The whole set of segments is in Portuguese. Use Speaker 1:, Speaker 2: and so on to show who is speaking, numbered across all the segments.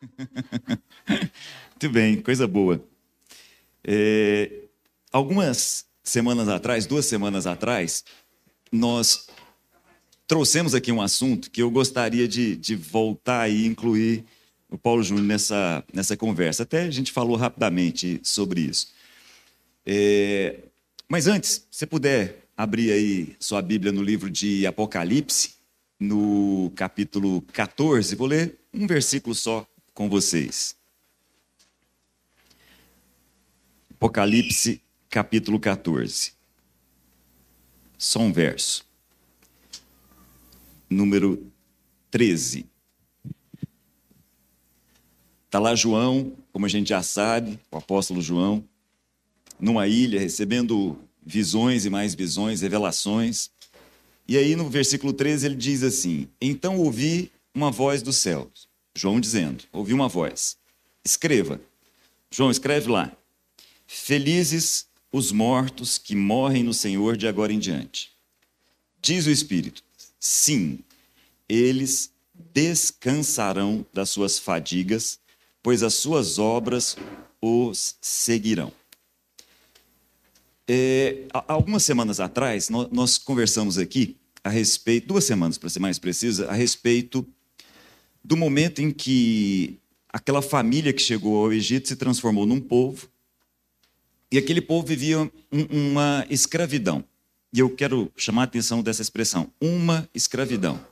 Speaker 1: Muito bem, coisa boa. É, algumas semanas atrás, duas semanas atrás, nós trouxemos aqui um assunto que eu gostaria de, de voltar e incluir o Paulo Júnior nessa, nessa conversa. Até a gente falou rapidamente sobre isso. É, mas antes, se puder abrir aí sua Bíblia no livro de Apocalipse, no capítulo 14, vou ler um versículo só com vocês. Apocalipse, capítulo 14. Só um verso. Número 13. Está lá João, como a gente já sabe, o apóstolo João, numa ilha, recebendo visões e mais visões, revelações. E aí no versículo 13 ele diz assim: Então ouvi uma voz do céu. João dizendo: Ouvi uma voz. Escreva. João, escreve lá. Felizes os mortos que morrem no Senhor de agora em diante. Diz o Espírito: Sim, eles descansarão das suas fadigas, pois as suas obras os seguirão. É, algumas semanas atrás, nós, nós conversamos aqui a respeito, duas semanas para ser mais precisa, a respeito do momento em que aquela família que chegou ao Egito se transformou num povo e aquele povo vivia um, uma escravidão. E eu quero chamar a atenção dessa expressão, uma escravidão.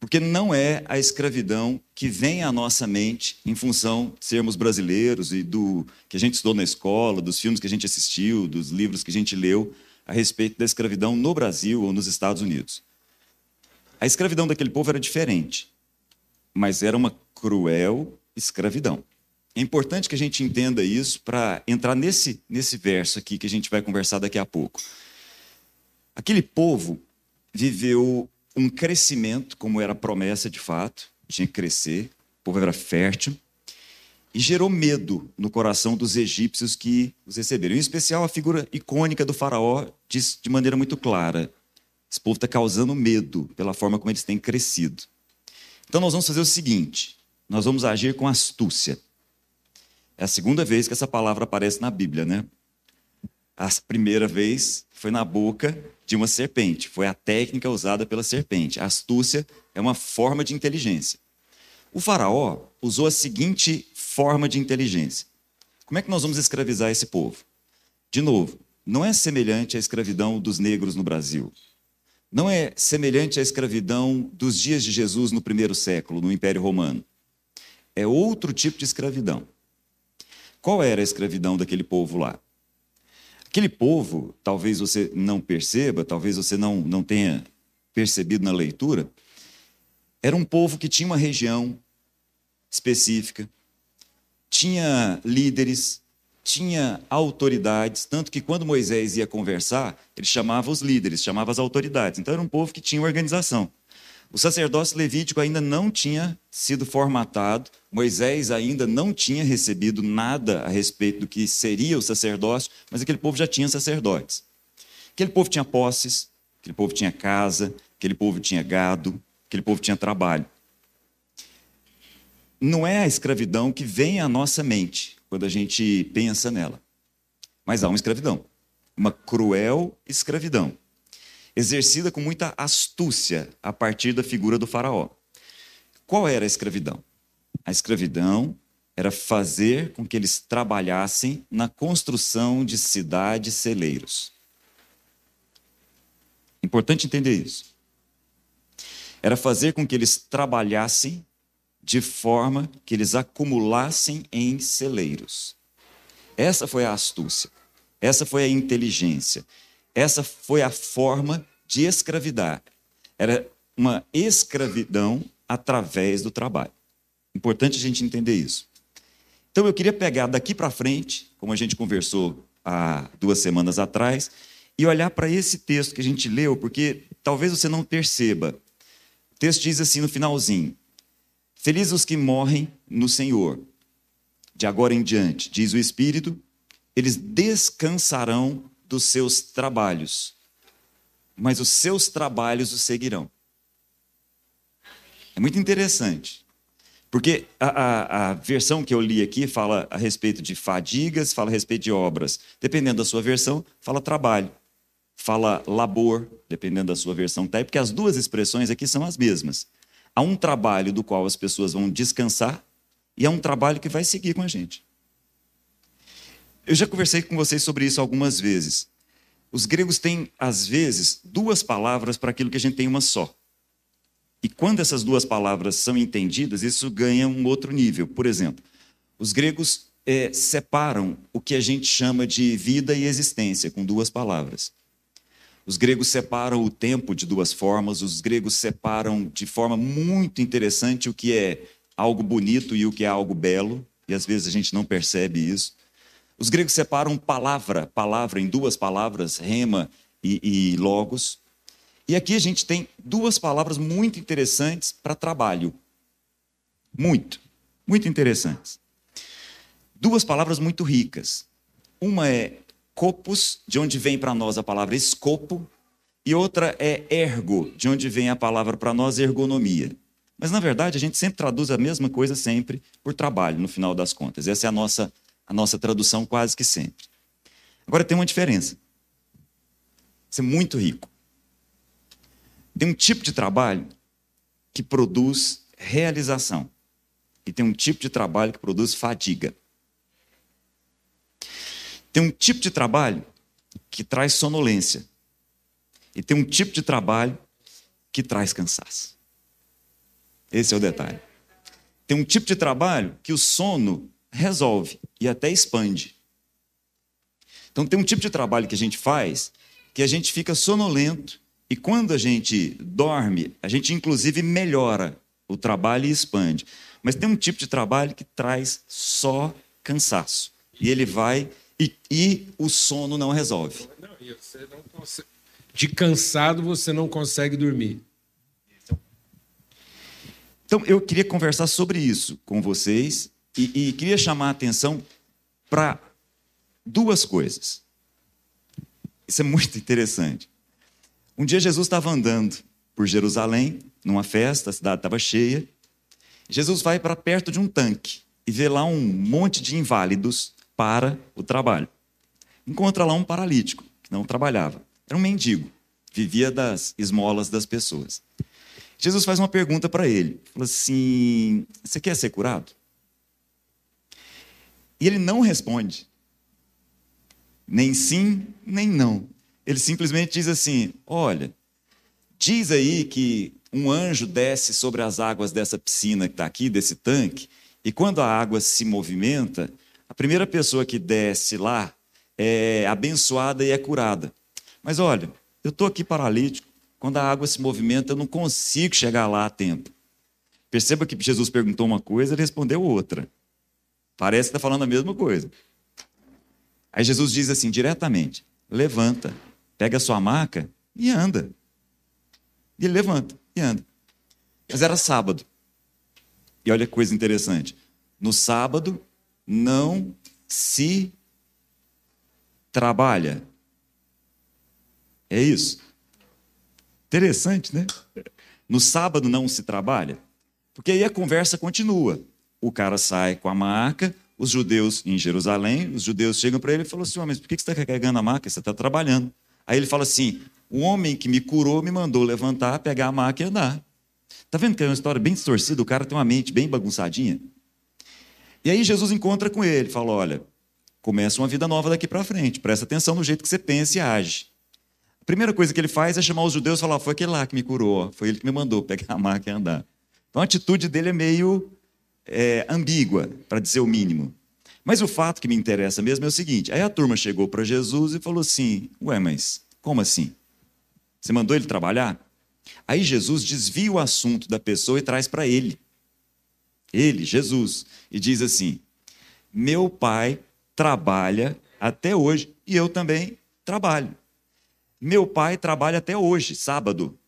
Speaker 1: Porque não é a escravidão que vem à nossa mente em função de sermos brasileiros e do que a gente estudou na escola, dos filmes que a gente assistiu, dos livros que a gente leu a respeito da escravidão no Brasil ou nos Estados Unidos. A escravidão daquele povo era diferente, mas era uma cruel escravidão. É importante que a gente entenda isso para entrar nesse, nesse verso aqui que a gente vai conversar daqui a pouco. Aquele povo viveu um crescimento, como era promessa de fato, tinha que crescer, o povo era fértil, e gerou medo no coração dos egípcios que os receberam. Em especial, a figura icônica do faraó diz de maneira muito clara: esse povo está causando medo pela forma como eles têm crescido. Então, nós vamos fazer o seguinte: nós vamos agir com astúcia. É a segunda vez que essa palavra aparece na Bíblia, né? A primeira vez foi na boca de uma serpente, foi a técnica usada pela serpente. A astúcia é uma forma de inteligência. O faraó usou a seguinte forma de inteligência. Como é que nós vamos escravizar esse povo? De novo, não é semelhante à escravidão dos negros no Brasil. Não é semelhante à escravidão dos dias de Jesus no primeiro século, no Império Romano. É outro tipo de escravidão. Qual era a escravidão daquele povo lá? Aquele povo, talvez você não perceba, talvez você não, não tenha percebido na leitura, era um povo que tinha uma região específica, tinha líderes, tinha autoridades, tanto que quando Moisés ia conversar, ele chamava os líderes, chamava as autoridades. Então era um povo que tinha organização. O sacerdócio levítico ainda não tinha sido formatado, Moisés ainda não tinha recebido nada a respeito do que seria o sacerdócio, mas aquele povo já tinha sacerdotes. Aquele povo tinha posses, aquele povo tinha casa, aquele povo tinha gado, aquele povo tinha trabalho. Não é a escravidão que vem à nossa mente quando a gente pensa nela, mas há uma escravidão, uma cruel escravidão exercida com muita astúcia a partir da figura do Faraó. Qual era a escravidão? A escravidão era fazer com que eles trabalhassem na construção de cidades celeiros. Importante entender isso. Era fazer com que eles trabalhassem de forma que eles acumulassem em celeiros. Essa foi a astúcia, essa foi a inteligência, essa foi a forma de escravidar. Era uma escravidão através do trabalho. Importante a gente entender isso. Então eu queria pegar daqui para frente, como a gente conversou há duas semanas atrás, e olhar para esse texto que a gente leu, porque talvez você não perceba. O texto diz assim no finalzinho: Felizes os que morrem no Senhor. De agora em diante, diz o Espírito, eles descansarão dos seus trabalhos, mas os seus trabalhos o seguirão. É muito interessante, Porque a, a, a, versão que eu li aqui fala a respeito de fadigas, fala a respeito de obras. Dependendo da sua versão, fala trabalho, fala labor, dependendo da sua versão tá porque as duas expressões aqui são as mesmas. Há um trabalho do qual as pessoas vão descansar e há um trabalho que vai seguir com a gente. Eu já conversei com vocês sobre isso algumas vezes. Os gregos têm, às vezes, duas palavras para aquilo que a gente tem uma só. E quando essas duas palavras são entendidas, isso ganha um outro nível. Por exemplo, os gregos é, separam o que a gente chama de vida e existência com duas palavras. Os gregos separam o tempo de duas formas, os gregos separam de forma muito interessante o que é algo bonito e o que é algo belo, e às vezes a gente não percebe isso. Os gregos separam palavra, palavra em duas palavras, rema e, e logos. E aqui a gente tem duas palavras muito interessantes para trabalho. Muito, muito interessantes. Duas palavras muito ricas. Uma é copos, de onde vem para nós a palavra escopo, e outra é ergo, de onde vem a palavra para nós ergonomia. Mas na verdade a gente sempre traduz a mesma coisa sempre por trabalho, no final das contas. Essa é a nossa a nossa tradução quase que sempre. Agora tem uma diferença. Você é muito rico. Tem um tipo de trabalho que produz realização. E tem um tipo de trabalho que produz fadiga. Tem um tipo de trabalho que traz sonolência. E tem um tipo de trabalho que traz cansaço. Esse é o detalhe. Tem um tipo de trabalho que o sono resolve e até expande. Então tem um tipo de trabalho que a gente faz que a gente fica sonolento e quando a gente dorme, a gente inclusive melhora o trabalho e expande. Mas tem um tipo de trabalho que traz só cansaço. E ele vai e, e o sono não resolve. Não,
Speaker 2: não consegue... De cansado você não consegue dormir.
Speaker 1: Então eu queria conversar sobre isso com vocês e, e queria chamar a atenção para duas coisas. Isso é muito interessante. Um dia Jesus estava andando por Jerusalém, numa festa, a cidade estava cheia. Jesus vai para perto de um tanque e vê lá um monte de inválidos para o trabalho. Encontra lá um paralítico, que não trabalhava. Era um mendigo, vivia das esmolas das pessoas. Jesus faz uma pergunta para ele. Fala assim: Você quer ser curado? E ele não responde. Nem sim, nem não. Ele simplesmente diz assim: Olha, diz aí que um anjo desce sobre as águas dessa piscina que está aqui, desse tanque, e quando a água se movimenta, a primeira pessoa que desce lá é abençoada e é curada. Mas olha, eu estou aqui paralítico, quando a água se movimenta, eu não consigo chegar lá a tempo. Perceba que Jesus perguntou uma coisa, ele respondeu outra. Parece que está falando a mesma coisa. Aí Jesus diz assim diretamente: levanta, pega a sua maca e anda. E ele levanta e anda. Mas era sábado. E olha que coisa interessante. No sábado não se trabalha. É isso. Interessante, né? No sábado não se trabalha. Porque aí a conversa continua o cara sai com a maca, os judeus em Jerusalém, os judeus chegam para ele e falam assim: oh, mas por que você está carregando a maca? Você está trabalhando. Aí ele fala assim: o homem que me curou me mandou levantar, pegar a maca e andar. Está vendo que é uma história bem distorcida? O cara tem uma mente bem bagunçadinha. E aí Jesus encontra com ele, fala: olha, começa uma vida nova daqui para frente, presta atenção no jeito que você pensa e age. A primeira coisa que ele faz é chamar os judeus e falar: foi aquele lá que me curou, foi ele que me mandou pegar a maca e andar. Então a atitude dele é meio é, ambígua, para dizer o mínimo. Mas o fato que me interessa mesmo é o seguinte: aí a turma chegou para Jesus e falou assim: Ué, mas como assim? Você mandou ele trabalhar? Aí Jesus desvia o assunto da pessoa e traz para ele. Ele, Jesus, e diz assim: Meu pai trabalha até hoje e eu também trabalho. Meu pai trabalha até hoje, sábado.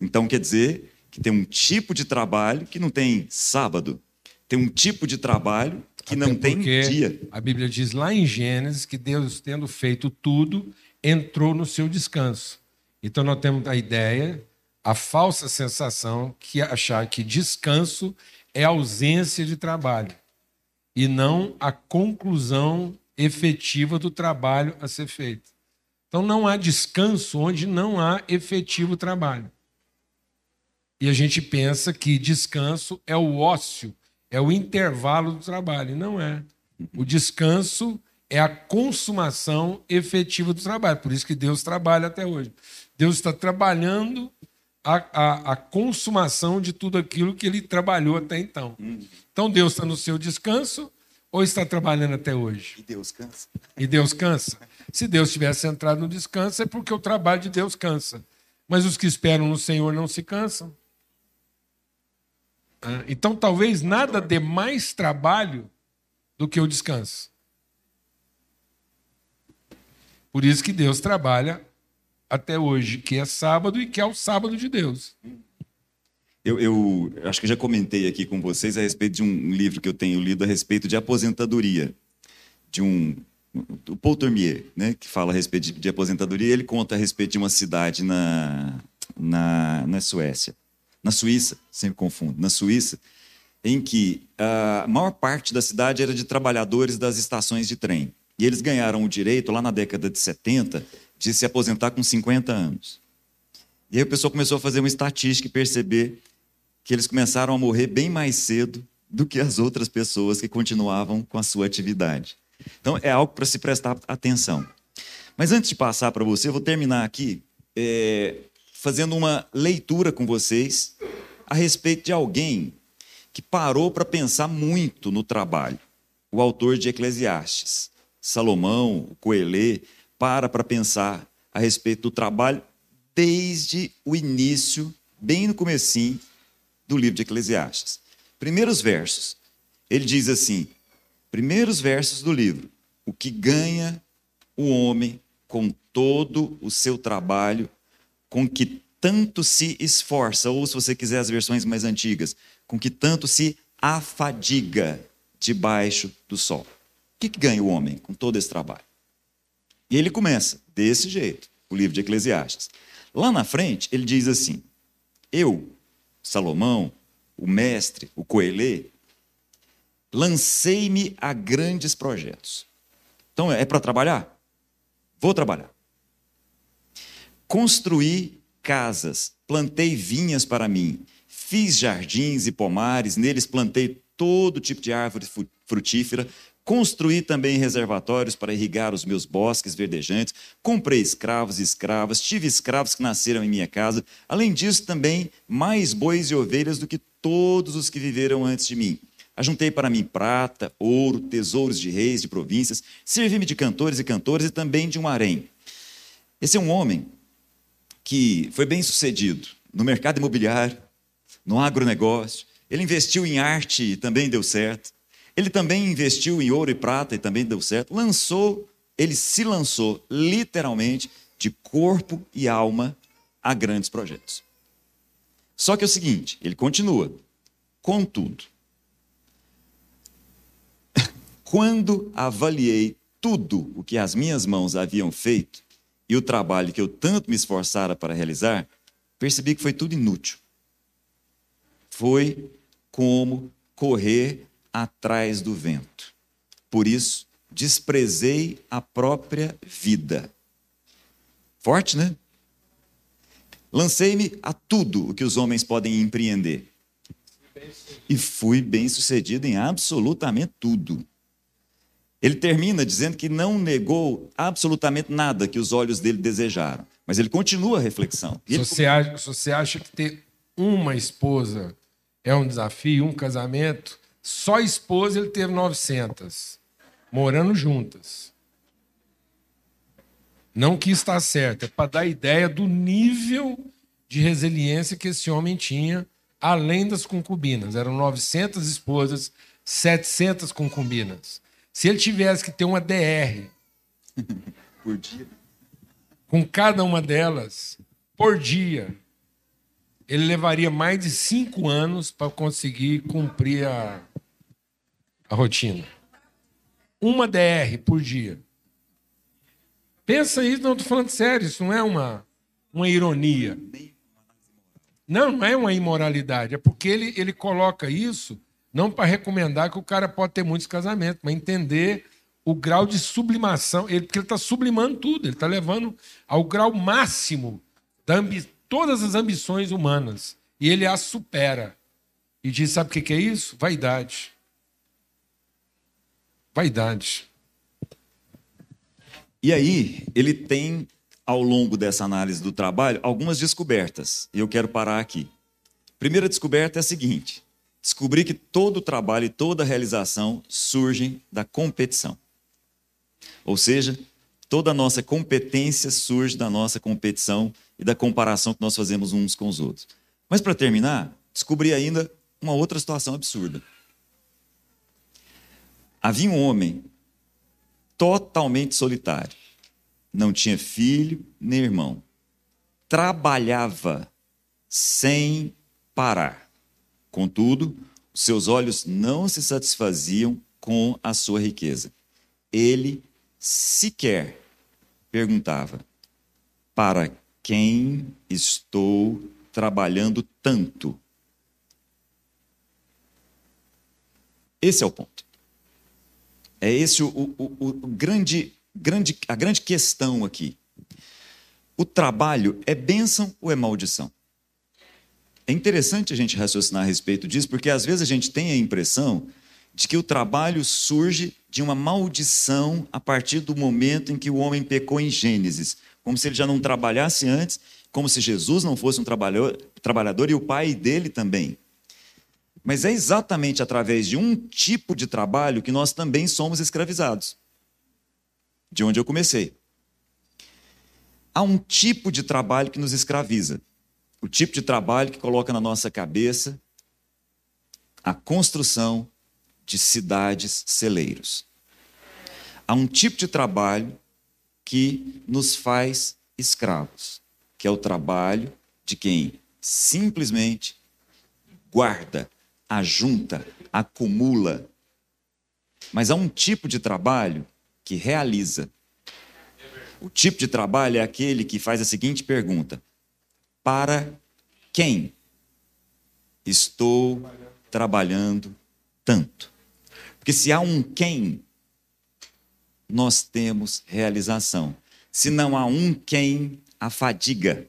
Speaker 1: Então quer dizer que tem um tipo de trabalho que não tem sábado, tem um tipo de trabalho que Até não tem dia.
Speaker 2: A Bíblia diz lá em Gênesis que Deus, tendo feito tudo, entrou no seu descanso. Então nós temos a ideia a falsa sensação que achar que descanso é ausência de trabalho e não a conclusão efetiva do trabalho a ser feito. Então não há descanso onde não há efetivo trabalho. E a gente pensa que descanso é o ócio, é o intervalo do trabalho. Não é. O descanso é a consumação efetiva do trabalho. Por isso que Deus trabalha até hoje. Deus está trabalhando a, a, a, consumação de tudo aquilo que ele trabalhou até então. Então Deus está no seu descanso ou está trabalhando até hoje?
Speaker 1: E Deus cansa.
Speaker 2: E Deus cansa? Se Deus tivesse entrado no descanso, é porque o trabalho de Deus cansa. Mas os que esperam no Senhor não se cansam. Então talvez nada dê mais trabalho do que o descanso. Por isso que Deus trabalha até hoje, que é sábado e que é o sábado de Deus.
Speaker 1: Eu, eu, acho que já comentei aqui com vocês a respeito de um livro que eu tenho lido a respeito de aposentadoria, de um o Paul Tormier, né, que fala a respeito de, de, aposentadoria. Ele conta a respeito de uma cidade na, na, na Suécia, na Suíça, sempre confundo, na Suíça, em que a maior parte da cidade era de trabalhadores das estações de trem. E eles ganharam o direito, lá na década de 70, de se aposentar com 50 anos. E aí o pessoal começou a fazer uma estatística e perceber que eles começaram a morrer bem mais cedo do que as outras pessoas que continuavam com a sua atividade. Então é algo para se prestar atenção. Mas antes de passar para você, eu vou terminar aqui é, fazendo uma leitura com vocês a respeito de alguém que parou para pensar muito no trabalho. O autor de Eclesiastes, Salomão, Coelê, para para pensar a respeito do trabalho desde o início, bem no comecinho do livro de Eclesiastes. Primeiros versos. Ele diz assim: primeiros versos do livro. O que ganha o homem com todo o seu trabalho, com que tanto se esforça, ou se você quiser as versões mais antigas, com que tanto se afadiga debaixo do sol. O que, que ganha o homem com todo esse trabalho? E ele começa desse jeito, o livro de Eclesiastes. Lá na frente, ele diz assim: Eu, Salomão, o mestre, o coelê, lancei-me a grandes projetos. Então, é para trabalhar? Vou trabalhar. Construí casas, plantei vinhas para mim, fiz jardins e pomares, neles plantei todo tipo de árvore frutífera, Construí também reservatórios para irrigar os meus bosques verdejantes. Comprei escravos e escravas. Tive escravos que nasceram em minha casa. Além disso, também mais bois e ovelhas do que todos os que viveram antes de mim. Ajuntei para mim prata, ouro, tesouros de reis, de províncias. Servi-me de cantores e cantores e também de um harém. Esse é um homem que foi bem sucedido no mercado imobiliário, no agronegócio. Ele investiu em arte e também deu certo. Ele também investiu em ouro e prata e também deu certo. Lançou, ele se lançou literalmente de corpo e alma a grandes projetos. Só que é o seguinte, ele continua. Contudo, quando avaliei tudo o que as minhas mãos haviam feito e o trabalho que eu tanto me esforçara para realizar, percebi que foi tudo inútil. Foi como correr atrás do vento. Por isso, desprezei a própria vida. Forte, né? Lancei-me a tudo o que os homens podem empreender. E fui bem sucedido em absolutamente tudo. Ele termina dizendo que não negou absolutamente nada que os olhos dele desejaram. Mas ele continua a reflexão.
Speaker 2: Se, você acha, se você acha que ter uma esposa é um desafio, um casamento, só esposa ele teve 900, morando juntas. Não que está certo, é para dar ideia do nível de resiliência que esse homem tinha, além das concubinas. Eram 900 esposas, 700 concubinas. Se ele tivesse que ter uma DR
Speaker 1: por dia,
Speaker 2: com cada uma delas por dia, ele levaria mais de cinco anos para conseguir cumprir a, a rotina. Uma DR por dia. Pensa isso, não estou falando sério, isso não é uma, uma ironia. Não, não é uma imoralidade, é porque ele, ele coloca isso não para recomendar que o cara pode ter muitos casamentos, mas entender o grau de sublimação, ele, porque ele está sublimando tudo, ele está levando ao grau máximo de todas as ambições humanas. E ele as supera. E diz: sabe o que, é isso? Vaidade. Vaidade.
Speaker 1: E aí, ele tem ao longo dessa análise do trabalho algumas descobertas. E eu quero parar aqui. Primeira descoberta é a seguinte: descobri que todo trabalho e toda realização surgem da competição. Ou seja, toda a nossa competência surge da nossa competição e da comparação que nós fazemos uns com os outros. Mas para terminar, descobri ainda uma outra situação absurda. Havia um homem totalmente solitário não tinha filho nem irmão. Trabalhava sem parar. Contudo, seus olhos não se satisfaziam com a sua riqueza. Ele sequer perguntava: para quem estou trabalhando tanto? Esse é o ponto. É esse o, o, o, o grande grande, a grande questão aqui. O trabalho é bênção ou é maldição? É interessante a gente raciocinar a respeito disso, porque às vezes a gente tem a impressão de que o trabalho surge de uma maldição a partir do momento em que o homem pecou em Gênesis, como se ele já não trabalhasse antes, como se Jesus não fosse um trabalhador e o pai dele também. Mas é exatamente através de um tipo de trabalho que nós também somos escravizados de onde eu comecei. Há um tipo de trabalho que nos escraviza. O tipo de trabalho que coloca na nossa cabeça a construção de cidades celeiros. Há um tipo de trabalho que nos faz escravos, que é o trabalho de quem simplesmente guarda, ajunta, acumula. Mas há um tipo de trabalho que realiza. O tipo de trabalho é aquele que faz a seguinte pergunta: Para quem estou trabalhando tanto? Porque se há um quem, nós temos realização. Se não há um quem, a fadiga.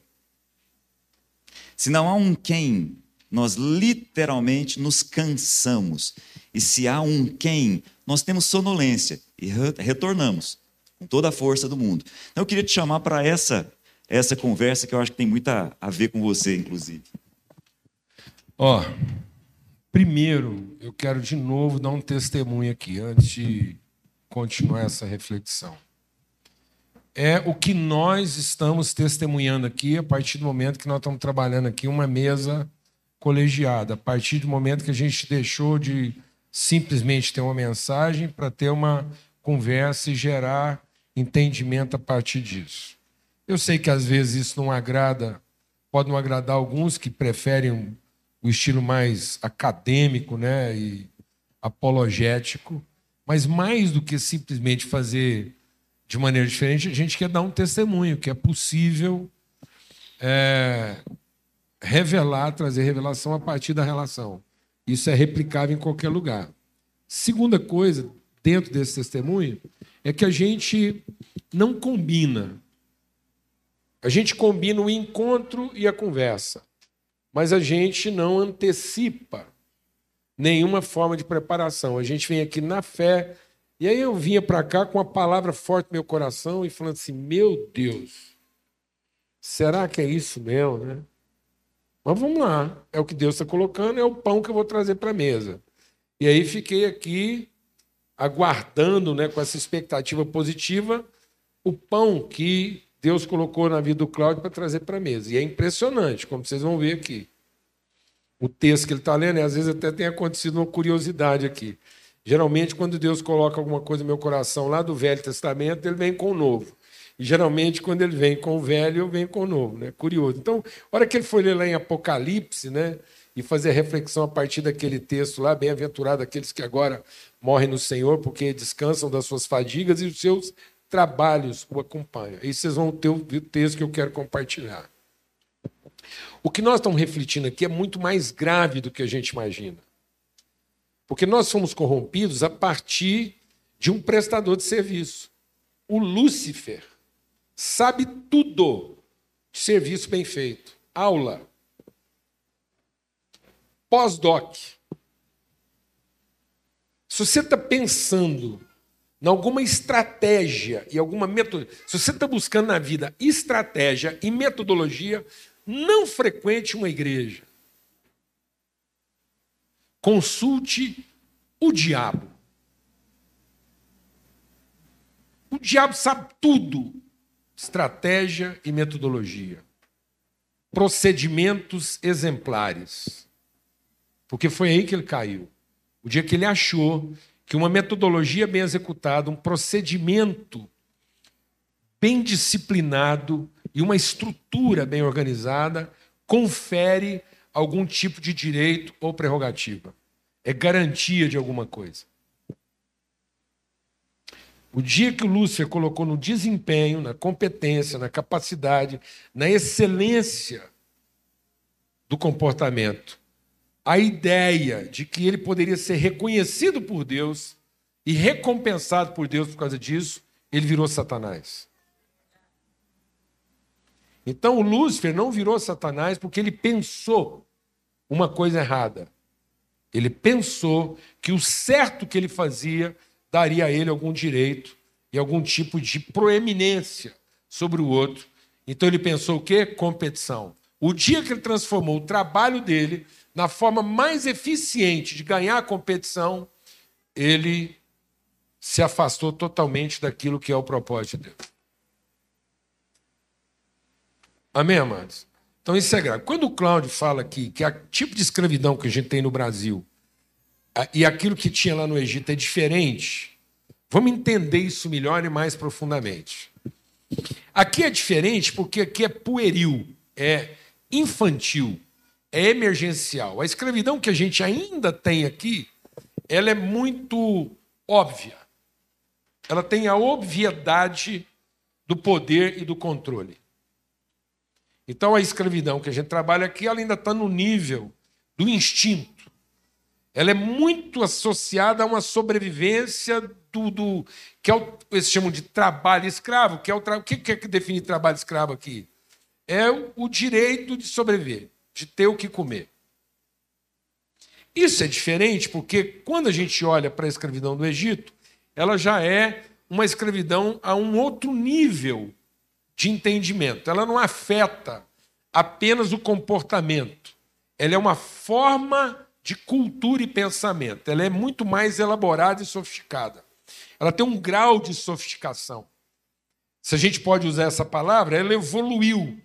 Speaker 1: Se não há um quem, nós literalmente nos cansamos. E se há um quem, nós temos sonolência e retornamos com toda a força do mundo. Então, eu queria te chamar para essa essa conversa que eu acho que tem muito a, a ver com você, inclusive.
Speaker 2: Ó, oh, primeiro eu quero de novo dar um testemunho aqui antes de continuar essa reflexão. É o que nós estamos testemunhando aqui a partir do momento que nós estamos trabalhando aqui uma mesa colegiada, a partir do momento que a gente deixou de simplesmente ter uma mensagem para ter uma conversa e gerar entendimento a partir disso. Eu sei que às vezes isso não agrada, pode não agradar alguns que preferem o estilo mais acadêmico, né, e apologético, mas mais do que simplesmente fazer de maneira diferente, a gente quer dar um testemunho que é possível é, revelar, trazer revelação a partir da relação. Isso é replicável em qualquer lugar. Segunda coisa, dentro desse testemunho é que a gente não combina. A gente combina o encontro e a conversa, mas a gente não antecipa nenhuma forma de preparação. A gente vem aqui na fé. E aí eu vinha para cá com a palavra forte no meu coração e falando assim: meu Deus, será que é isso mesmo, né? Mas vamos lá, é o que Deus está colocando, é o pão que eu vou trazer para a mesa. E aí fiquei aqui aguardando, né, com essa expectativa positiva, o pão que Deus colocou na vida do Cláudio para trazer para a mesa. E é impressionante, como vocês vão ver aqui. O texto que ele está lendo, e às vezes até tem acontecido uma curiosidade aqui. Geralmente, quando Deus coloca alguma coisa no meu coração lá do Velho Testamento, ele vem com o novo. E geralmente, quando ele vem com o velho, eu venho com o novo. Né? Curioso. Então, a hora que ele foi ler lá em Apocalipse, né? e fazer a reflexão a partir daquele texto lá, bem-aventurado aqueles que agora morrem no Senhor, porque descansam das suas fadigas e os seus trabalhos o acompanham. Aí vocês vão ter o texto que eu quero compartilhar. O que nós estamos refletindo aqui é muito mais grave do que a gente imagina. Porque nós fomos corrompidos a partir de um prestador de serviço. O Lúcifer sabe tudo de serviço bem feito. Aula. Pós-doc. Se você está pensando em alguma estratégia e alguma metodologia, se você está buscando na vida estratégia e metodologia, não frequente uma igreja. Consulte o diabo. O diabo sabe tudo: estratégia e metodologia, procedimentos exemplares. Porque foi aí que ele caiu. O dia que ele achou que uma metodologia bem executada, um procedimento bem disciplinado e uma estrutura bem organizada confere algum tipo de direito ou prerrogativa. É garantia de alguma coisa. O dia que o Lúcifer colocou no desempenho, na competência, na capacidade, na excelência do comportamento, a ideia de que ele poderia ser reconhecido por Deus e recompensado por Deus por causa disso, ele virou Satanás. Então o Lúcifer não virou Satanás porque ele pensou uma coisa errada. Ele pensou que o certo que ele fazia daria a ele algum direito e algum tipo de proeminência sobre o outro. Então ele pensou o quê? Competição. O dia que ele transformou o trabalho dele na forma mais eficiente de ganhar a competição, ele se afastou totalmente daquilo que é o propósito de Deus. Amém, amados? Então isso é grave. Quando o Cláudio fala aqui que o tipo de escravidão que a gente tem no Brasil e aquilo que tinha lá no Egito é diferente, vamos entender isso melhor e mais profundamente. Aqui é diferente porque aqui é pueril, é infantil é emergencial. A escravidão que a gente ainda tem aqui, ela é muito óbvia. Ela tem a obviedade do poder e do controle. Então a escravidão que a gente trabalha aqui, ela ainda está no nível do instinto. Ela é muito associada a uma sobrevivência do, do que é o, eles chamam de trabalho escravo, que é o, o que é que define trabalho escravo aqui? É o, o direito de sobreviver de ter o que comer. Isso é diferente porque quando a gente olha para a escravidão do Egito, ela já é uma escravidão a um outro nível de entendimento. Ela não afeta apenas o comportamento. Ela é uma forma de cultura e pensamento. Ela é muito mais elaborada e sofisticada. Ela tem um grau de sofisticação. Se a gente pode usar essa palavra, ela evoluiu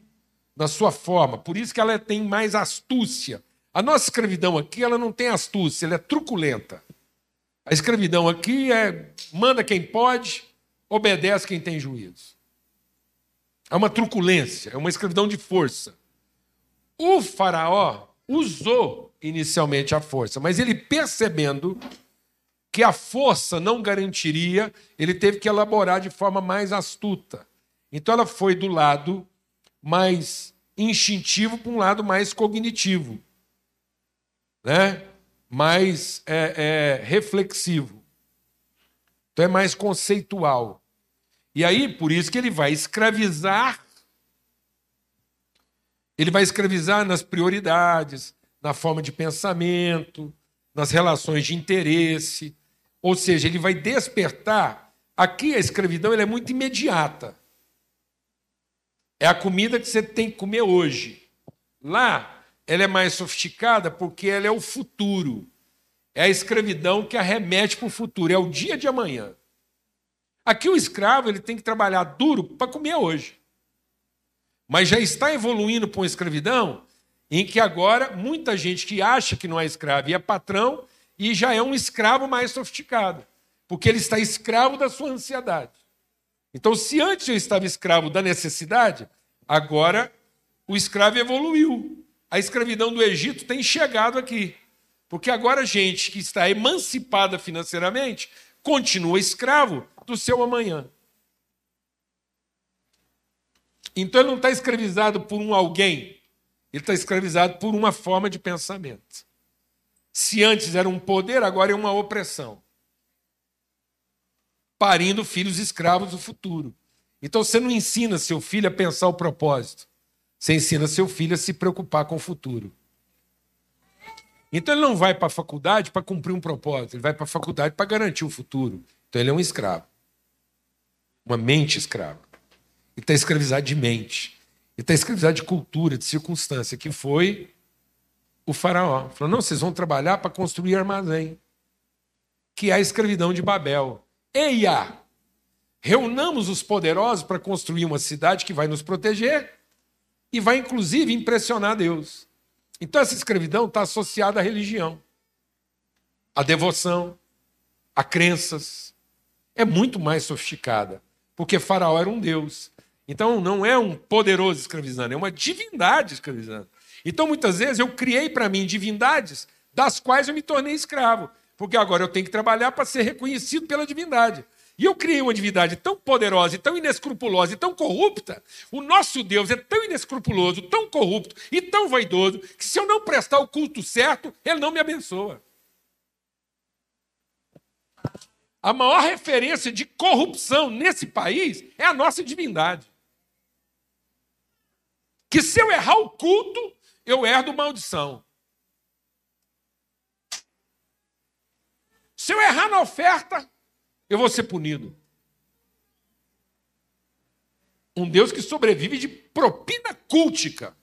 Speaker 2: na sua forma. Por isso que ela tem mais astúcia. A nossa escravidão aqui, ela não tem astúcia, ela é truculenta. A escravidão aqui é manda quem pode, obedece quem tem juízo. É uma truculência, é uma escravidão de força. O faraó usou inicialmente a força, mas ele percebendo que a força não garantiria, ele teve que elaborar de forma mais astuta. Então ela foi do lado mais instintivo para um lado mais cognitivo, né? mais é, é, reflexivo. Então é mais conceitual. E aí, por isso que ele vai escravizar. Ele vai escravizar nas prioridades, na forma de pensamento, nas relações de interesse. Ou seja, ele vai despertar. Aqui a escravidão é muito imediata. É a comida que você tem que comer hoje. Lá, ela é mais sofisticada porque ela é o futuro. É a escravidão que arremete para o futuro, é o dia de amanhã. Aqui o escravo ele tem que trabalhar duro para comer hoje. Mas já está evoluindo para uma escravidão em que agora muita gente que acha que não é escravo e é patrão e já é um escravo mais sofisticado, porque ele está escravo da sua ansiedade. Então, se antes eu estava escravo da necessidade, agora o escravo evoluiu. A escravidão do Egito tem chegado aqui. Porque agora a gente que está emancipada financeiramente continua escravo do seu amanhã. Então ele não está escravizado por um alguém, ele está escravizado por uma forma de pensamento. Se antes era um poder, agora é uma opressão. Parindo filhos escravos do futuro. Então você não ensina seu filho a pensar o propósito. Você ensina seu filho a se preocupar com o futuro. Então ele não vai para a faculdade para cumprir um propósito, ele vai para a faculdade para garantir o futuro. Então ele é um escravo. Uma mente escrava. Ele está escravizado de mente. Ele está escravizado de cultura, de circunstância, que foi o faraó. Falou: não, vocês vão trabalhar para construir armazém. Que é a escravidão de Babel. Eia! Reunamos os poderosos para construir uma cidade que vai nos proteger e vai, inclusive, impressionar Deus. Então, essa escravidão está associada à religião, à devoção, a crenças. É muito mais sofisticada, porque Faraó era um deus. Então, não é um poderoso escravizando, é uma divindade escravizando. Então, muitas vezes, eu criei para mim divindades das quais eu me tornei escravo, porque agora eu tenho que trabalhar para ser reconhecido pela divindade. E eu criei uma divindade tão poderosa, e tão inescrupulosa e tão corrupta. O nosso Deus é tão inescrupuloso, tão corrupto e tão vaidoso, que se eu não prestar o culto certo, ele não me abençoa. A maior referência de corrupção nesse país é a nossa divindade. Que se eu errar o culto, eu herdo maldição. Se eu errar na oferta, eu vou ser punido. Um Deus que sobrevive de propina cultica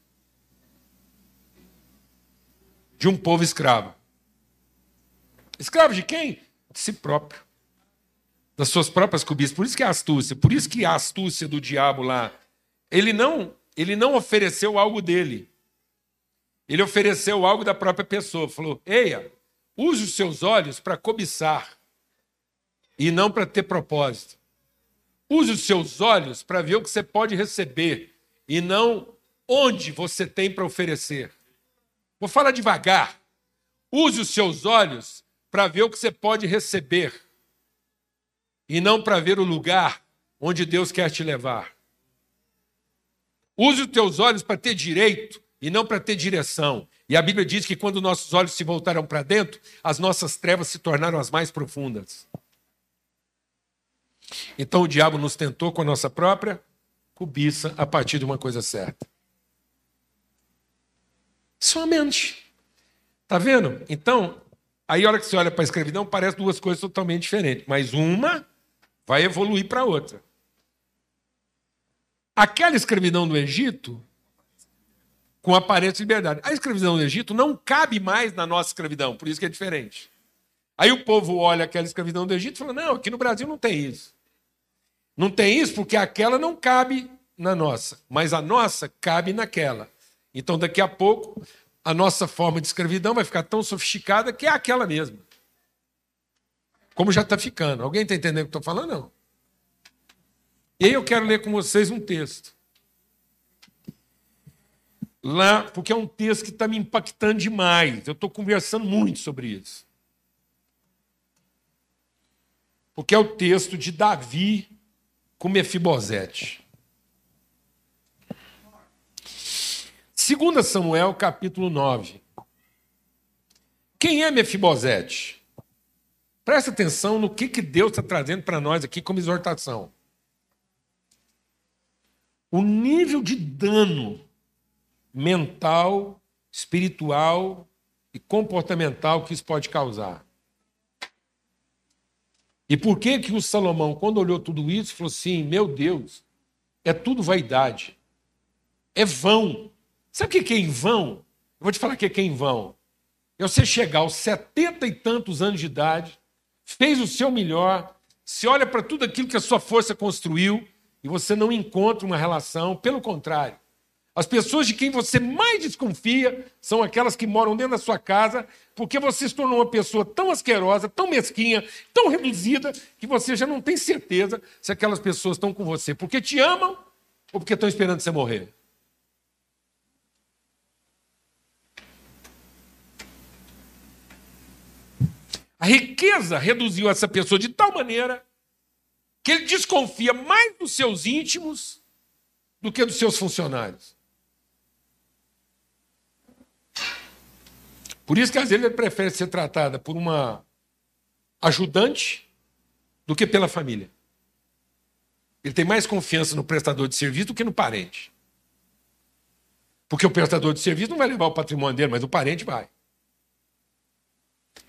Speaker 2: de um povo escravo. Escravo de quem? De si próprio. Das suas próprias cobiças. Por isso que é astúcia. Por isso que a astúcia do diabo lá. Ele não, ele não ofereceu algo dele. Ele ofereceu algo da própria pessoa. Falou: Eia, use os seus olhos para cobiçar e não para ter propósito. Use os seus olhos para ver o que você pode receber e não onde você tem para oferecer. Vou falar devagar. Use os seus olhos para ver o que você pode receber e não para ver o lugar onde Deus quer te levar. Use os teus olhos para ter direito e não para ter direção. E a Bíblia diz que quando nossos olhos se voltaram para dentro, as nossas trevas se tornaram as mais profundas. Então o diabo nos tentou com a nossa própria cobiça a partir de uma coisa certa. Somente. Tá vendo? Então, aí a hora que você olha para a escravidão, parece duas coisas totalmente diferentes. Mas uma vai evoluir para outra. Aquela escravidão do Egito, com aparência de liberdade. A escravidão do Egito não cabe mais na nossa escravidão, por isso que é diferente. Aí o povo olha aquela escravidão do Egito e fala: não, aqui no Brasil não tem isso. Não tem isso porque aquela não cabe na nossa, mas a nossa cabe naquela. Então, daqui a pouco, a nossa forma de escravidão vai ficar tão sofisticada que é aquela mesma. Como já está ficando. Alguém está entendendo o que estou falando? Não. E aí eu quero ler com vocês um texto. Lá, porque é um texto que está me impactando demais. Eu estou conversando muito sobre isso. Porque é o texto de Davi com Mefibosete. 2 Samuel, capítulo 9. Quem é Mefibosete? Presta atenção no que, que Deus está trazendo para nós aqui como exortação. O nível de dano mental, espiritual e comportamental que isso pode causar. E por que que o Salomão, quando olhou tudo isso, falou assim: meu Deus, é tudo vaidade, é vão. Sabe o que é em vão? Eu vou te falar o que é em vão. É você chegar aos setenta e tantos anos de idade, fez o seu melhor, se olha para tudo aquilo que a sua força construiu e você não encontra uma relação, pelo contrário, as pessoas de quem você mais desconfia são aquelas que moram dentro da sua casa, porque você se tornou uma pessoa tão asquerosa, tão mesquinha, tão reduzida, que você já não tem certeza se aquelas pessoas estão com você porque te amam ou porque estão esperando você morrer. A riqueza reduziu essa pessoa de tal maneira que ele desconfia mais dos seus íntimos do que dos seus funcionários. Por isso que às vezes ele prefere ser tratada por uma ajudante do que pela família. Ele tem mais confiança no prestador de serviço do que no parente. Porque o prestador de serviço não vai levar o patrimônio dele, mas o parente vai.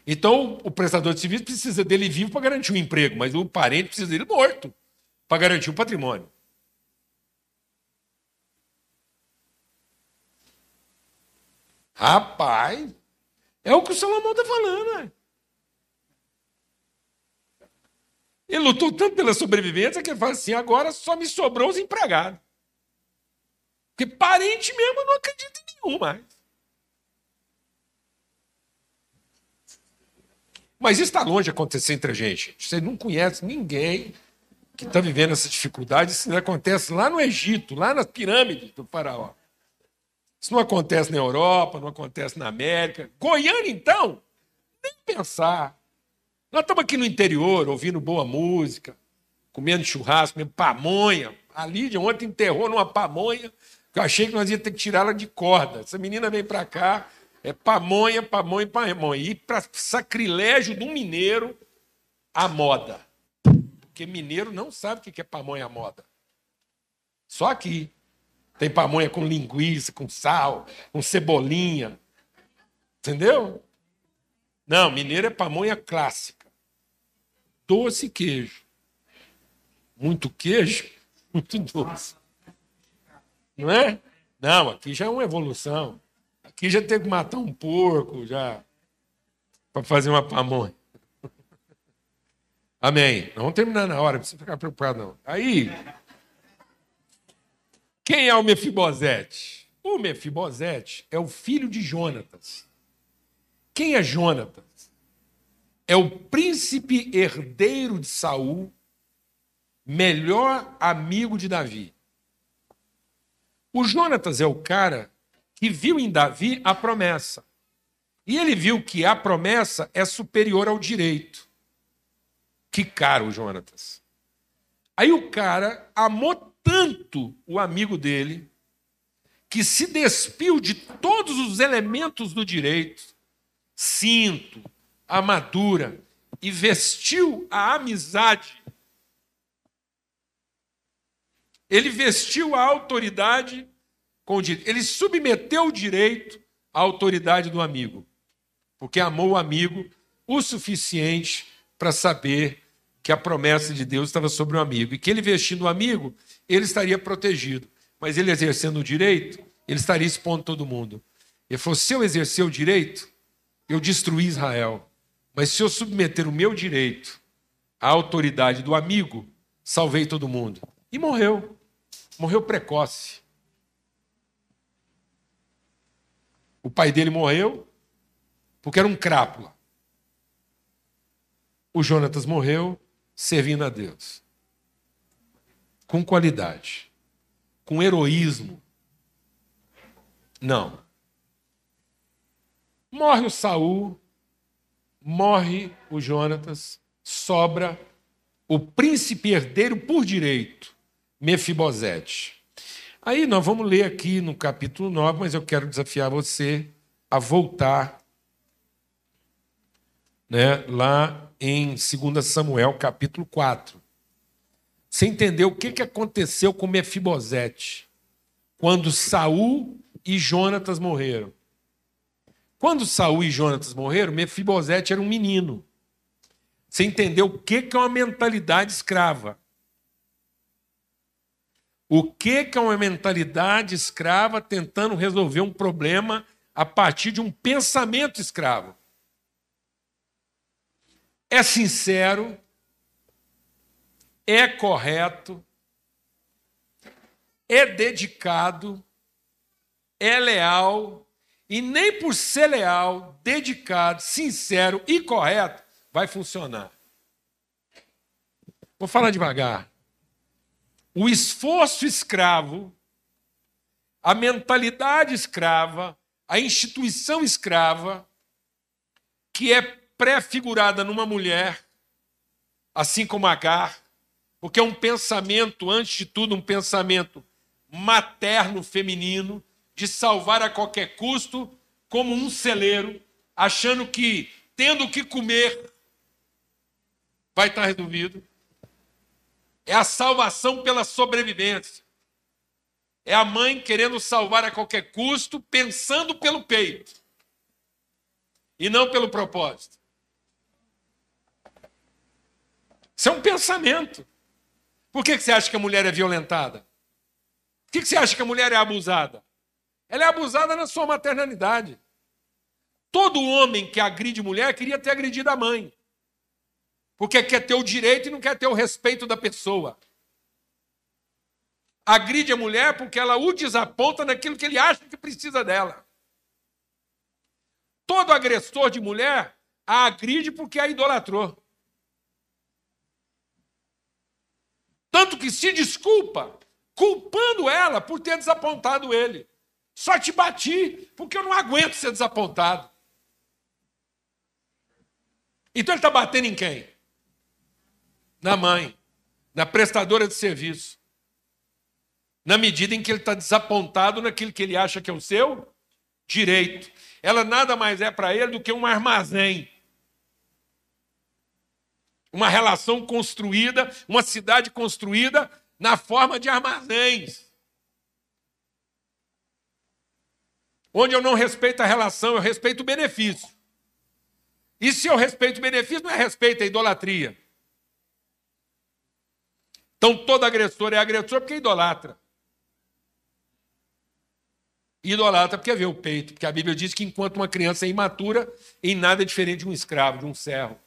Speaker 2: Então, o prestador de serviço precisa dele vivo para garantir o um emprego, mas o parente precisa dele morto para garantir o patrimônio. Rapaz, é o que o Salomão está falando. Né? Ele lutou tanto pela sobrevivência que ele fala assim: agora só me sobrou os empregados. Porque parente mesmo não acredita em nenhum mais. Mas isso está longe de acontecer entre a gente. Você não conhece ninguém que está vivendo essa dificuldade. Isso acontece lá no Egito, lá nas pirâmides do faraó. Isso não acontece na Europa, não acontece na América. Goiânia, então, nem pensar. Nós estamos aqui no interior, ouvindo boa música, comendo churrasco, comendo pamonha. A Lídia ontem enterrou numa pamonha eu achei que nós ia ter que tirá-la de corda. Essa menina vem para cá, é pamonha, pamonha, pamonha. E para sacrilégio do mineiro, a moda. Porque mineiro não sabe o que é pamonha à moda. Só aqui. Tem pamonha com linguiça, com sal, com cebolinha. Entendeu? Não, mineiro é pamonha clássica. Doce queijo. Muito queijo, muito doce. Não é? Não, aqui já é uma evolução. Aqui já tem que matar um porco já para fazer uma pamonha. Amém. Não vamos terminar na hora, não precisa ficar preocupado, não. Aí, quem é o Mefibosete? O Mefibosete é o filho de Jonatas. Quem é Jonatas? É o príncipe herdeiro de Saul, melhor amigo de Davi. O Jonatas é o cara que viu em Davi a promessa. E ele viu que a promessa é superior ao direito. Que caro, Jonatas. Aí o cara amou tanto o amigo dele que se despiu de todos os elementos do direito, cinto, armadura, e vestiu a amizade Ele vestiu a autoridade com o direito. Ele submeteu o direito à autoridade do amigo, porque amou o amigo o suficiente para saber que a promessa de Deus estava sobre o amigo e que ele vestindo o amigo, ele estaria protegido. Mas ele exercendo o direito, ele estaria expondo todo mundo. Ele falou: se eu exercer o direito, eu destruí Israel. Mas se eu submeter o meu direito à autoridade do amigo, salvei todo mundo. E morreu. Morreu precoce. O pai dele morreu porque era um crápula. O Jonatas morreu servindo a Deus. Com qualidade. Com heroísmo. Não. Morre o Saul, morre o Jonatas, sobra o príncipe herdeiro por direito, Mefibosete. Aí nós vamos ler aqui no capítulo 9, mas eu quero desafiar você a voltar né, lá em 2 Samuel, capítulo 4. Você entendeu o que, que aconteceu com Mefibosete quando Saul e Jonatas morreram. Quando Saul e Jonatas morreram, Mefibosete era um menino. Você entendeu o que, que é uma mentalidade escrava? O que é uma mentalidade escrava tentando resolver um problema a partir de um pensamento escravo? É sincero, é correto, é dedicado, é leal, e nem por ser leal, dedicado, sincero e correto vai funcionar. Vou falar devagar o esforço escravo, a mentalidade escrava, a instituição escrava, que é pré-figurada numa mulher, assim como Agar, porque é um pensamento, antes de tudo, um pensamento materno feminino, de salvar a qualquer custo, como um celeiro, achando que tendo o que comer vai estar resolvido. É a salvação pela sobrevivência. É a mãe querendo salvar a qualquer custo, pensando pelo peito e não pelo propósito. Isso é um pensamento. Por que você acha que a mulher é violentada? Por que você acha que a mulher é abusada? Ela é abusada na sua maternalidade. Todo homem que agride mulher queria ter agredido a mãe. Porque quer ter o direito e não quer ter o respeito da pessoa. Agride a mulher porque ela o desaponta naquilo que ele acha que precisa dela. Todo agressor de mulher a agride porque a idolatrou. Tanto que se desculpa, culpando ela por ter desapontado ele. Só te bati porque eu não aguento ser desapontado. Então ele está batendo em quem? Na mãe, na prestadora de serviço. Na medida em que ele está desapontado naquilo que ele acha que é o seu direito. Ela nada mais é para ele do que um armazém. Uma relação construída, uma cidade construída na forma de armazéns. Onde eu não respeito a relação, eu respeito o benefício. E se eu respeito o benefício, não é respeito, é idolatria. Então todo agressor é agressor porque idolatra. Idolatra porque vê o peito, porque a Bíblia diz que enquanto uma criança é imatura, em nada é diferente de um escravo, de um servo.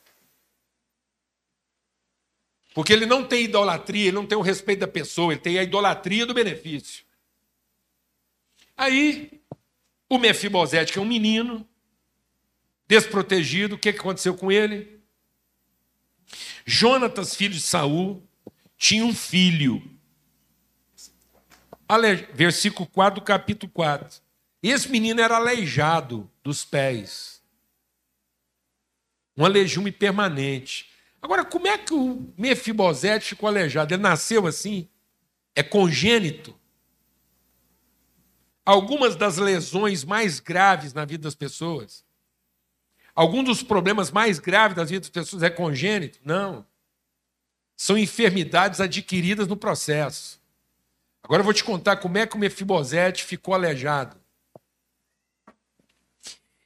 Speaker 2: Porque ele não tem idolatria, ele não tem o respeito da pessoa, ele tem a idolatria do benefício. Aí, o Mefibosete, que é um menino, desprotegido. O que aconteceu com ele? Jonatas, filho de Saul, tinha um filho. Versículo 4 do capítulo 4. Esse menino era aleijado dos pés. Um aleijume permanente. Agora, como é que o Mefibosete ficou aleijado? Ele nasceu assim? É congênito? Algumas das lesões mais graves na vida das pessoas Algum dos problemas mais graves das vidas das pessoas é congênito? Não. São enfermidades adquiridas no processo. Agora eu vou te contar como é que o Mefibosete ficou aleijado.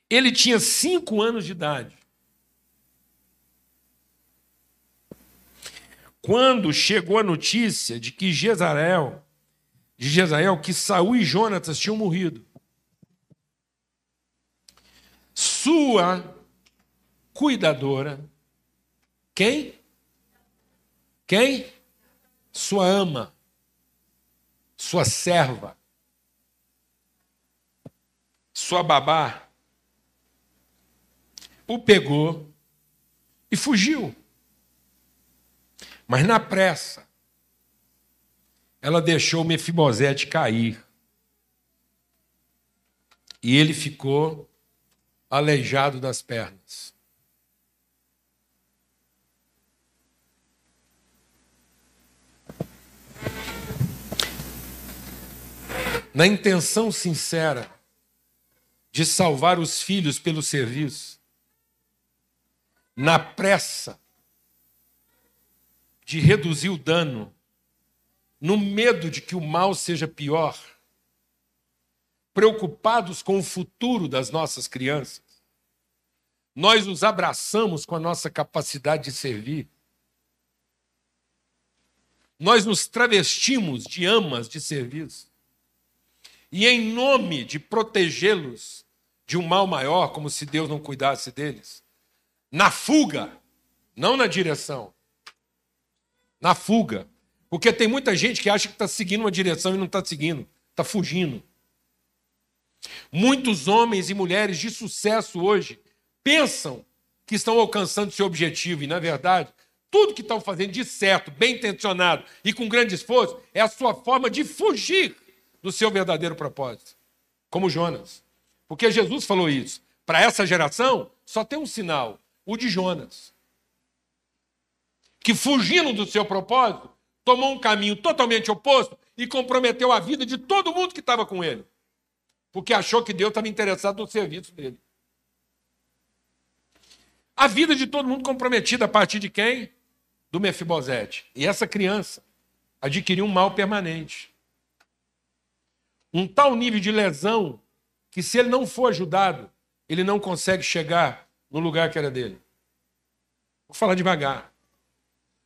Speaker 2: Ele tinha cinco anos de idade. Quando chegou a notícia de que Jezarel, de Jezrael, que Saul e Jonatas tinham morrido. Sua cuidadora. Quem? Quem? Sua ama, sua serva, sua babá, o pegou e fugiu. Mas na pressa, ela deixou Mefibosete cair. E ele ficou aleijado das pernas. Na intenção sincera de salvar os filhos pelo serviço, na pressa de reduzir o dano, no medo de que o mal seja pior, preocupados com o futuro das nossas crianças, nós os abraçamos com a nossa capacidade de servir. Nós nos travestimos de amas de serviço e em nome de protegê-los de um mal maior, como se Deus não cuidasse deles, na fuga, não na direção, na fuga. Porque tem muita gente que acha que está seguindo uma direção e não está seguindo, está fugindo. Muitos homens e mulheres de sucesso hoje pensam que estão alcançando seu objetivo, e na verdade, tudo que estão fazendo de certo, bem intencionado e com grande esforço, é a sua forma de fugir do seu verdadeiro propósito, como Jonas. Porque Jesus falou isso. Para essa geração, só tem um sinal: o de Jonas. Que fugindo do seu propósito, tomou um caminho totalmente oposto e comprometeu a vida de todo mundo que estava com ele. Porque achou que Deus estava interessado no serviço dele. A vida de todo mundo comprometida a partir de quem? Do Mefibosete. E essa criança adquiriu um mal permanente. Um tal nível de lesão que, se ele não for ajudado, ele não consegue chegar no lugar que era dele. Vou falar devagar.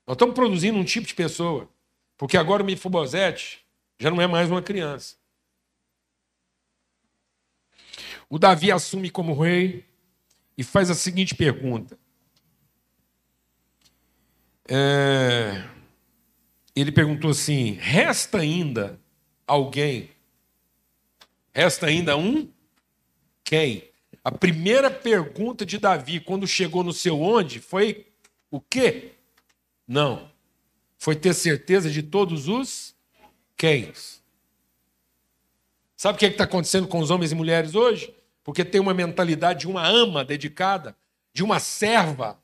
Speaker 2: Nós estamos produzindo um tipo de pessoa, porque agora o Mefibosete já não é mais uma criança. O Davi assume como rei e faz a seguinte pergunta. É... Ele perguntou assim: resta ainda alguém? Resta ainda um? Quem? A primeira pergunta de Davi, quando chegou no seu onde, foi o quê? Não. Foi ter certeza de todos os quem? Sabe o que é está acontecendo com os homens e mulheres hoje? Porque tem uma mentalidade de uma ama dedicada, de uma serva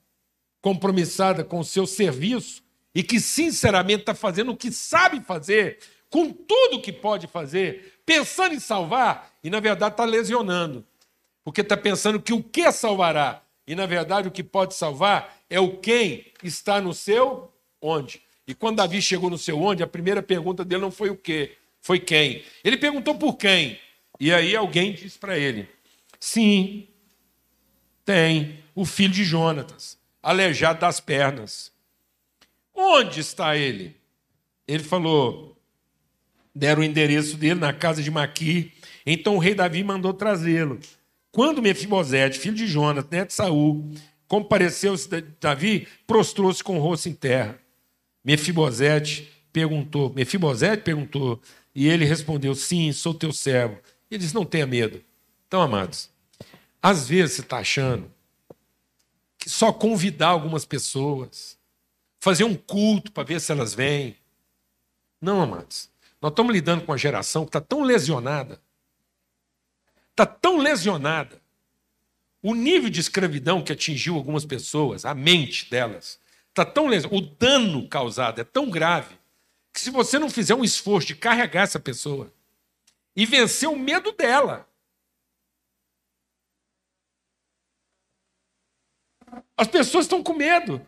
Speaker 2: compromissada com o seu serviço e que, sinceramente, está fazendo o que sabe fazer, com tudo que pode fazer, pensando em salvar e, na verdade, está lesionando. Porque está pensando que o que salvará e, na verdade, o que pode salvar é o quem está no seu onde. E quando Davi chegou no seu onde, a primeira pergunta dele não foi o quê, foi quem. Ele perguntou por quem. E aí alguém disse para ele: Sim, tem o filho de Jonatas, aleijado das pernas. Onde está ele? Ele falou: deram o endereço dele na casa de Maqui. Então o rei Davi mandou trazê-lo. Quando Mefibosete, filho de Jonas, neto de Saul, compareceu Davi, prostrou-se com o rosto em terra. Mefibosete perguntou, Mefibosete perguntou, e ele respondeu: Sim, sou teu servo. Ele disse: Não tenha medo. Então, amados, às vezes você está achando que só convidar algumas pessoas, fazer um culto para ver se elas vêm. Não, amados. Nós estamos lidando com uma geração que está tão lesionada, está tão lesionada. O nível de escravidão que atingiu algumas pessoas, a mente delas, Está tão o dano causado é tão grave que se você não fizer um esforço de carregar essa pessoa e vencer o medo dela, as pessoas estão com medo.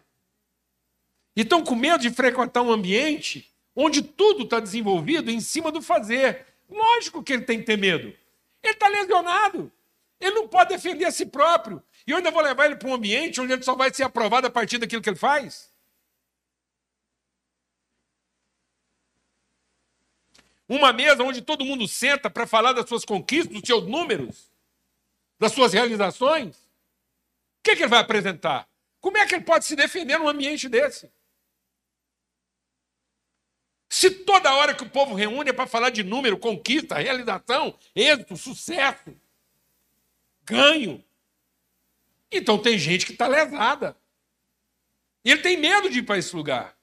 Speaker 2: E estão com medo de frequentar um ambiente onde tudo está desenvolvido em cima do fazer. Lógico que ele tem que ter medo. Ele está lesionado. Ele não pode defender a si próprio. E eu ainda vou levar ele para um ambiente onde ele só vai ser aprovado a partir daquilo que ele faz? Uma mesa onde todo mundo senta para falar das suas conquistas, dos seus números, das suas realizações. O que, que ele vai apresentar? Como é que ele pode se defender num ambiente desse? Se toda hora que o povo reúne é para falar de número, conquista, realização, êxito, sucesso, ganho, então tem gente que está lesada. E ele tem medo de ir para esse lugar.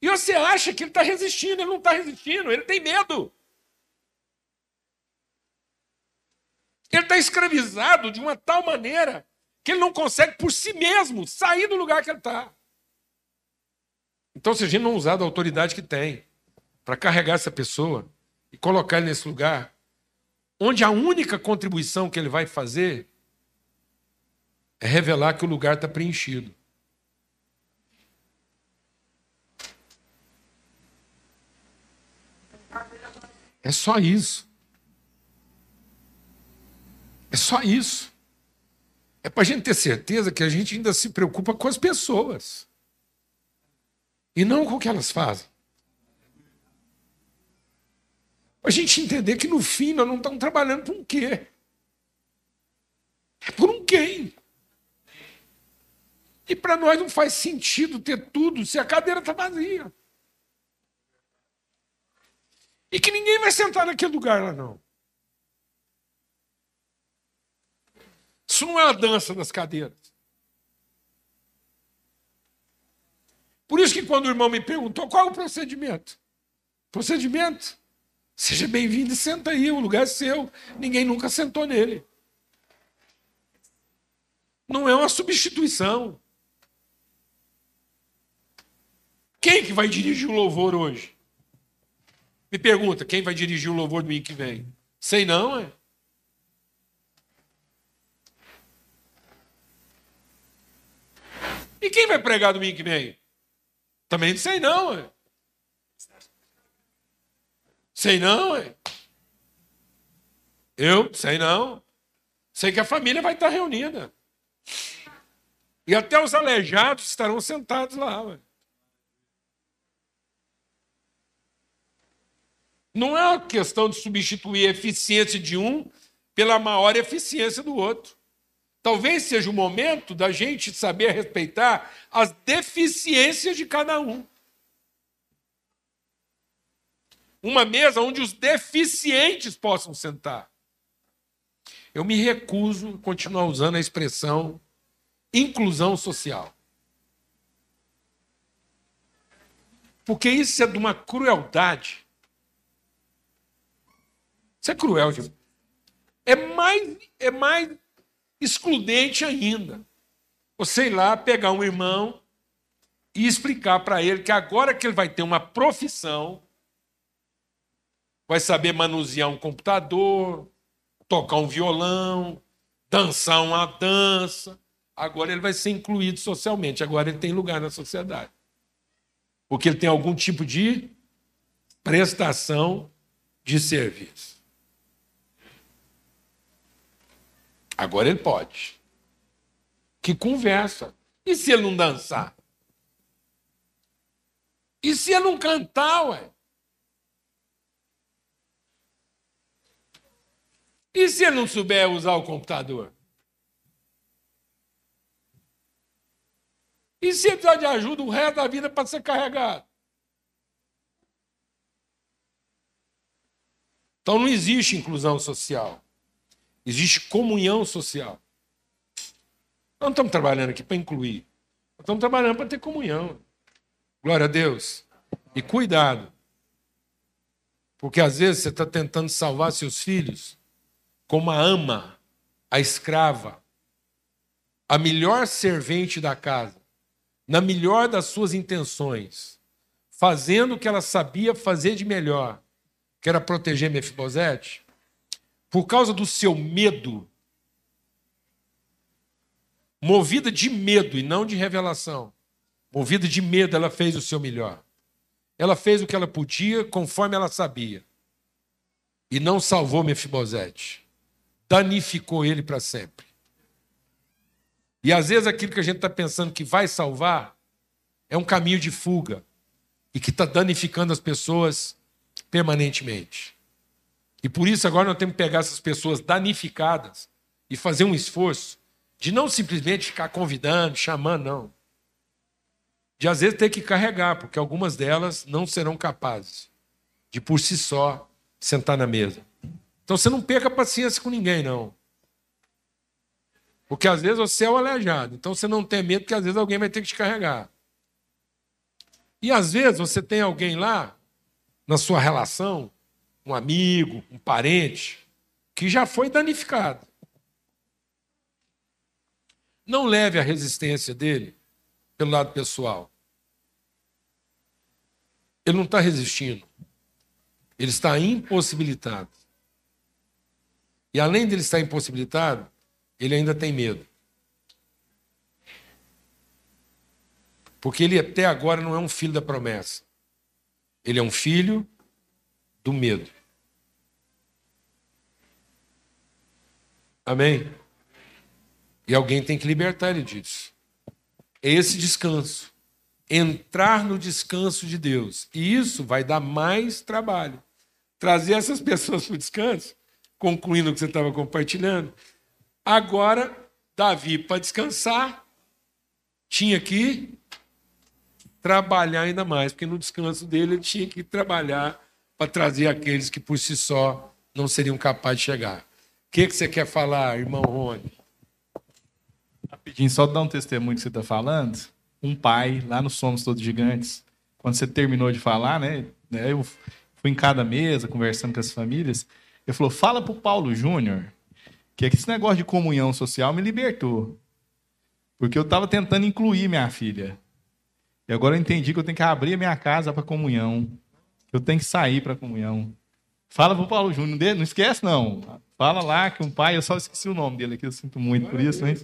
Speaker 2: E você acha que ele está resistindo, ele não está resistindo, ele tem medo. Ele está escravizado de uma tal maneira que ele não consegue por si mesmo sair do lugar que ele está. Então, se a gente não usar da autoridade que tem para carregar essa pessoa e colocar ele nesse lugar, onde a única contribuição que ele vai fazer é revelar que o lugar está preenchido. É só isso. É só isso. É para a gente ter certeza que a gente ainda se preocupa com as pessoas e não com o que elas fazem. A gente entender que no fim nós não estamos trabalhando por um quê? É por um quem. E para nós não faz sentido ter tudo se a cadeira está vazia. E que ninguém vai sentar naquele lugar lá, não. Isso não é a dança das cadeiras. Por isso que quando o irmão me perguntou qual é o procedimento, procedimento, seja bem-vindo e senta aí, o lugar é seu. Ninguém nunca sentou nele. Não é uma substituição. Quem que vai dirigir o louvor hoje? Me pergunta, quem vai dirigir o louvor domingo que vem? Sei não, é? E quem vai pregar domingo que vem? Também não sei não. Ué. Sei não, ué. Eu sei não. Sei que a família vai estar reunida. E até os aleijados estarão sentados lá. Ué. Não é uma questão de substituir a eficiência de um pela maior eficiência do outro. Talvez seja o momento da gente saber respeitar as deficiências de cada um. Uma mesa onde os deficientes possam sentar. Eu me recuso a continuar usando a expressão inclusão social. Porque isso é de uma crueldade isso é cruel, gente. É mais, é mais excludente ainda. Você ir lá pegar um irmão e explicar para ele que agora que ele vai ter uma profissão, vai saber manusear um computador, tocar um violão, dançar uma dança, agora ele vai ser incluído socialmente, agora ele tem lugar na sociedade. Porque ele tem algum tipo de prestação de serviço. Agora ele pode. Que conversa. E se ele não dançar? E se ele não cantar, ué? E se ele não souber usar o computador? E se ele precisar de ajuda o resto da vida para ser carregado? Então não existe inclusão social. Existe comunhão social. Nós não estamos trabalhando aqui para incluir. Nós estamos trabalhando para ter comunhão. Glória a Deus. E cuidado. Porque às vezes você está tentando salvar seus filhos como a ama, a escrava, a melhor servente da casa, na melhor das suas intenções, fazendo o que ela sabia fazer de melhor, que era proteger Mefibosete, por causa do seu medo, movida de medo e não de revelação, movida de medo, ela fez o seu melhor. Ela fez o que ela podia conforme ela sabia. E não salvou Mefibosete. Danificou ele para sempre. E às vezes aquilo que a gente está pensando que vai salvar é um caminho de fuga e que está danificando as pessoas permanentemente. E por isso agora nós temos que pegar essas pessoas danificadas e fazer um esforço de não simplesmente ficar convidando, chamando, não. De às vezes ter que carregar, porque algumas delas não serão capazes de por si só sentar na mesa. Então você não perca paciência com ninguém, não. Porque às vezes você é o aleijado. Então você não tem medo que às vezes alguém vai ter que te carregar. E às vezes você tem alguém lá na sua relação um amigo, um parente, que já foi danificado. Não leve a resistência dele pelo lado pessoal. Ele não está resistindo. Ele está impossibilitado. E além de ele estar impossibilitado, ele ainda tem medo. Porque ele até agora não é um filho da promessa. Ele é um filho do medo. Amém? E alguém tem que libertar ele disso. É esse descanso. Entrar no descanso de Deus. E isso vai dar mais trabalho. Trazer essas pessoas para o descanso, concluindo o que você estava compartilhando. Agora, Davi, para descansar, tinha que trabalhar ainda mais, porque no descanso dele ele tinha que trabalhar para trazer aqueles que por si só não seriam capazes de chegar. Que, que você quer falar, irmão Rony?
Speaker 3: Rapidinho, só dar um testemunho que você está falando. Um pai, lá no Somos Todos Gigantes, quando você terminou de falar, né? né eu fui em cada mesa, conversando com as famílias. Ele falou: fala para o Paulo Júnior que esse negócio de comunhão social me libertou. Porque eu estava tentando incluir minha filha. E agora eu entendi que eu tenho que abrir a minha casa para comunhão. Eu tenho que sair para comunhão. Fala pro Paulo Júnior, dele não esquece não. Fala lá que um pai, eu só esqueci o nome dele aqui, eu sinto muito por isso, hein?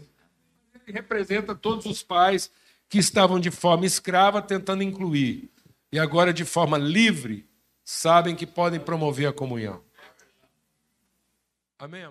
Speaker 2: Ele representa todos os pais que estavam de forma escrava tentando incluir e agora de forma livre sabem que podem promover a comunhão. Amém?